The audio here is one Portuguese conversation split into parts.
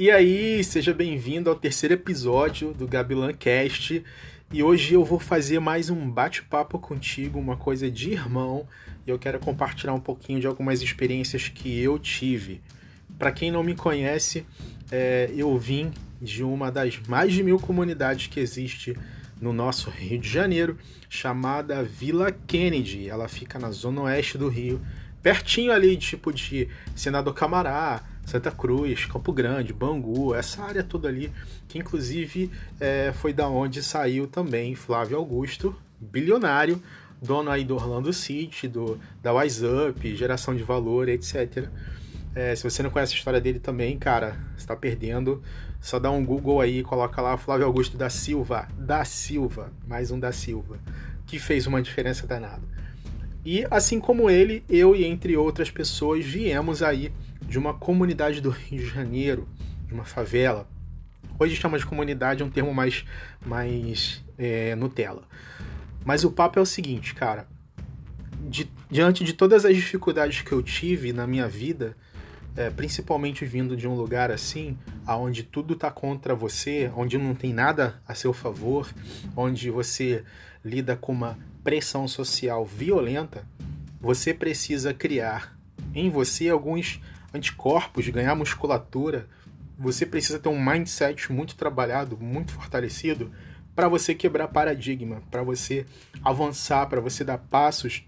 E aí, seja bem-vindo ao terceiro episódio do Gabilan Cast. E hoje eu vou fazer mais um bate-papo contigo, uma coisa de irmão. E eu quero compartilhar um pouquinho de algumas experiências que eu tive. Para quem não me conhece, é, eu vim de uma das mais de mil comunidades que existe no nosso Rio de Janeiro, chamada Vila Kennedy. Ela fica na zona oeste do Rio, pertinho ali, tipo de Senador Camará, Santa Cruz, Campo Grande, Bangu, essa área toda ali, que inclusive é, foi da onde saiu também Flávio Augusto, bilionário, dono aí do Orlando City, do, da Wise Up, geração de valor, etc. É, se você não conhece a história dele também, cara, está perdendo. Só dá um Google aí, coloca lá Flávio Augusto da Silva, da Silva, mais um da Silva, que fez uma diferença danada. E assim como ele, eu e entre outras pessoas viemos aí de uma comunidade do Rio de Janeiro, de uma favela. Hoje chama de comunidade, é um termo mais, mais é, Nutella. Mas o papo é o seguinte, cara. Di, diante de todas as dificuldades que eu tive na minha vida, é, principalmente vindo de um lugar assim, onde tudo está contra você, onde não tem nada a seu favor, onde você lida com uma pressão social violenta, você precisa criar em você alguns anticorpos, ganhar musculatura. Você precisa ter um mindset muito trabalhado, muito fortalecido para você quebrar paradigma, para você avançar, para você dar passos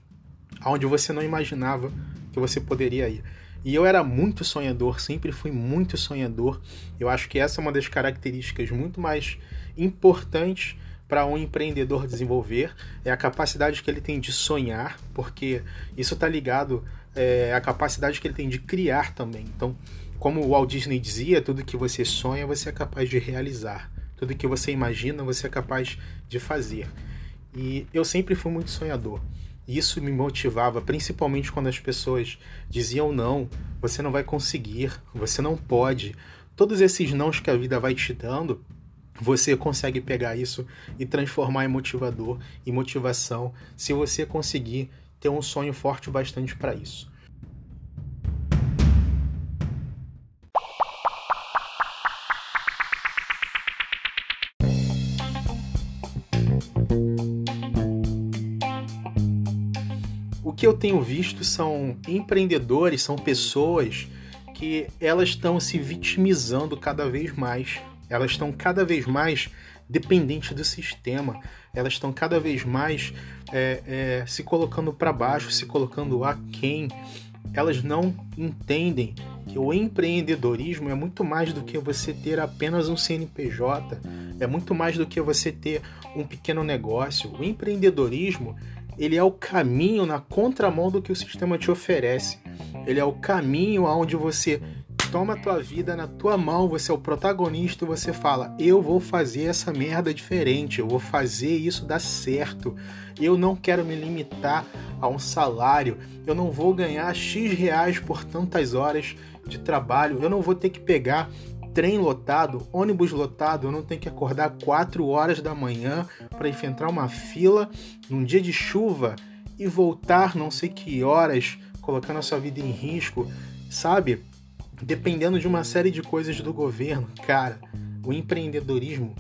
aonde você não imaginava que você poderia ir. E eu era muito sonhador, sempre fui muito sonhador. Eu acho que essa é uma das características muito mais importantes para um empreendedor desenvolver é a capacidade que ele tem de sonhar, porque isso está ligado é, à capacidade que ele tem de criar também. Então, como o Walt Disney dizia, tudo que você sonha você é capaz de realizar, tudo que você imagina você é capaz de fazer. E eu sempre fui muito sonhador. Isso me motivava, principalmente quando as pessoas diziam não, você não vai conseguir, você não pode. Todos esses nãos que a vida vai te dando, você consegue pegar isso e transformar em motivador e motivação se você conseguir ter um sonho forte bastante para isso. o que eu tenho visto são empreendedores, são pessoas que elas estão se vitimizando cada vez mais. Elas estão cada vez mais dependentes do sistema. Elas estão cada vez mais é, é, se colocando para baixo, se colocando aquém. Elas não entendem que o empreendedorismo é muito mais do que você ter apenas um CNPJ, é muito mais do que você ter um pequeno negócio. O empreendedorismo ele é o caminho na contramão do que o sistema te oferece. Ele é o caminho aonde você toma a tua vida na tua mão, você é o protagonista você fala: "Eu vou fazer essa merda diferente, eu vou fazer isso dar certo. Eu não quero me limitar a um salário, eu não vou ganhar X reais por tantas horas de trabalho, eu não vou ter que pegar trem lotado, ônibus lotado, eu não tenho que acordar 4 horas da manhã para enfrentar uma fila num dia de chuva e voltar não sei que horas, colocando a sua vida em risco, sabe? Dependendo de uma série de coisas do governo. Cara, o empreendedorismo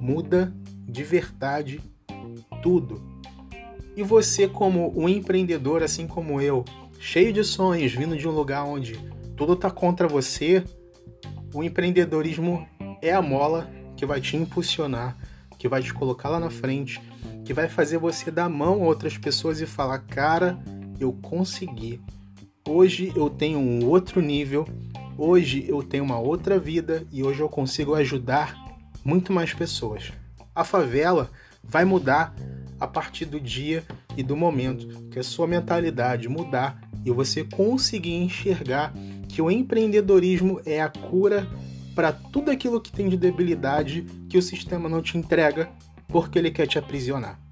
muda de verdade tudo. E você, como um empreendedor, assim como eu, cheio de sonhos, vindo de um lugar onde tudo está contra você, o empreendedorismo é a mola que vai te impulsionar, que vai te colocar lá na frente, que vai fazer você dar mão a outras pessoas e falar: cara, eu consegui. Hoje eu tenho um outro nível, hoje eu tenho uma outra vida e hoje eu consigo ajudar muito mais pessoas. A favela vai mudar a partir do dia e do momento que a sua mentalidade mudar e você conseguir enxergar que o empreendedorismo é a cura para tudo aquilo que tem de debilidade que o sistema não te entrega porque ele quer te aprisionar.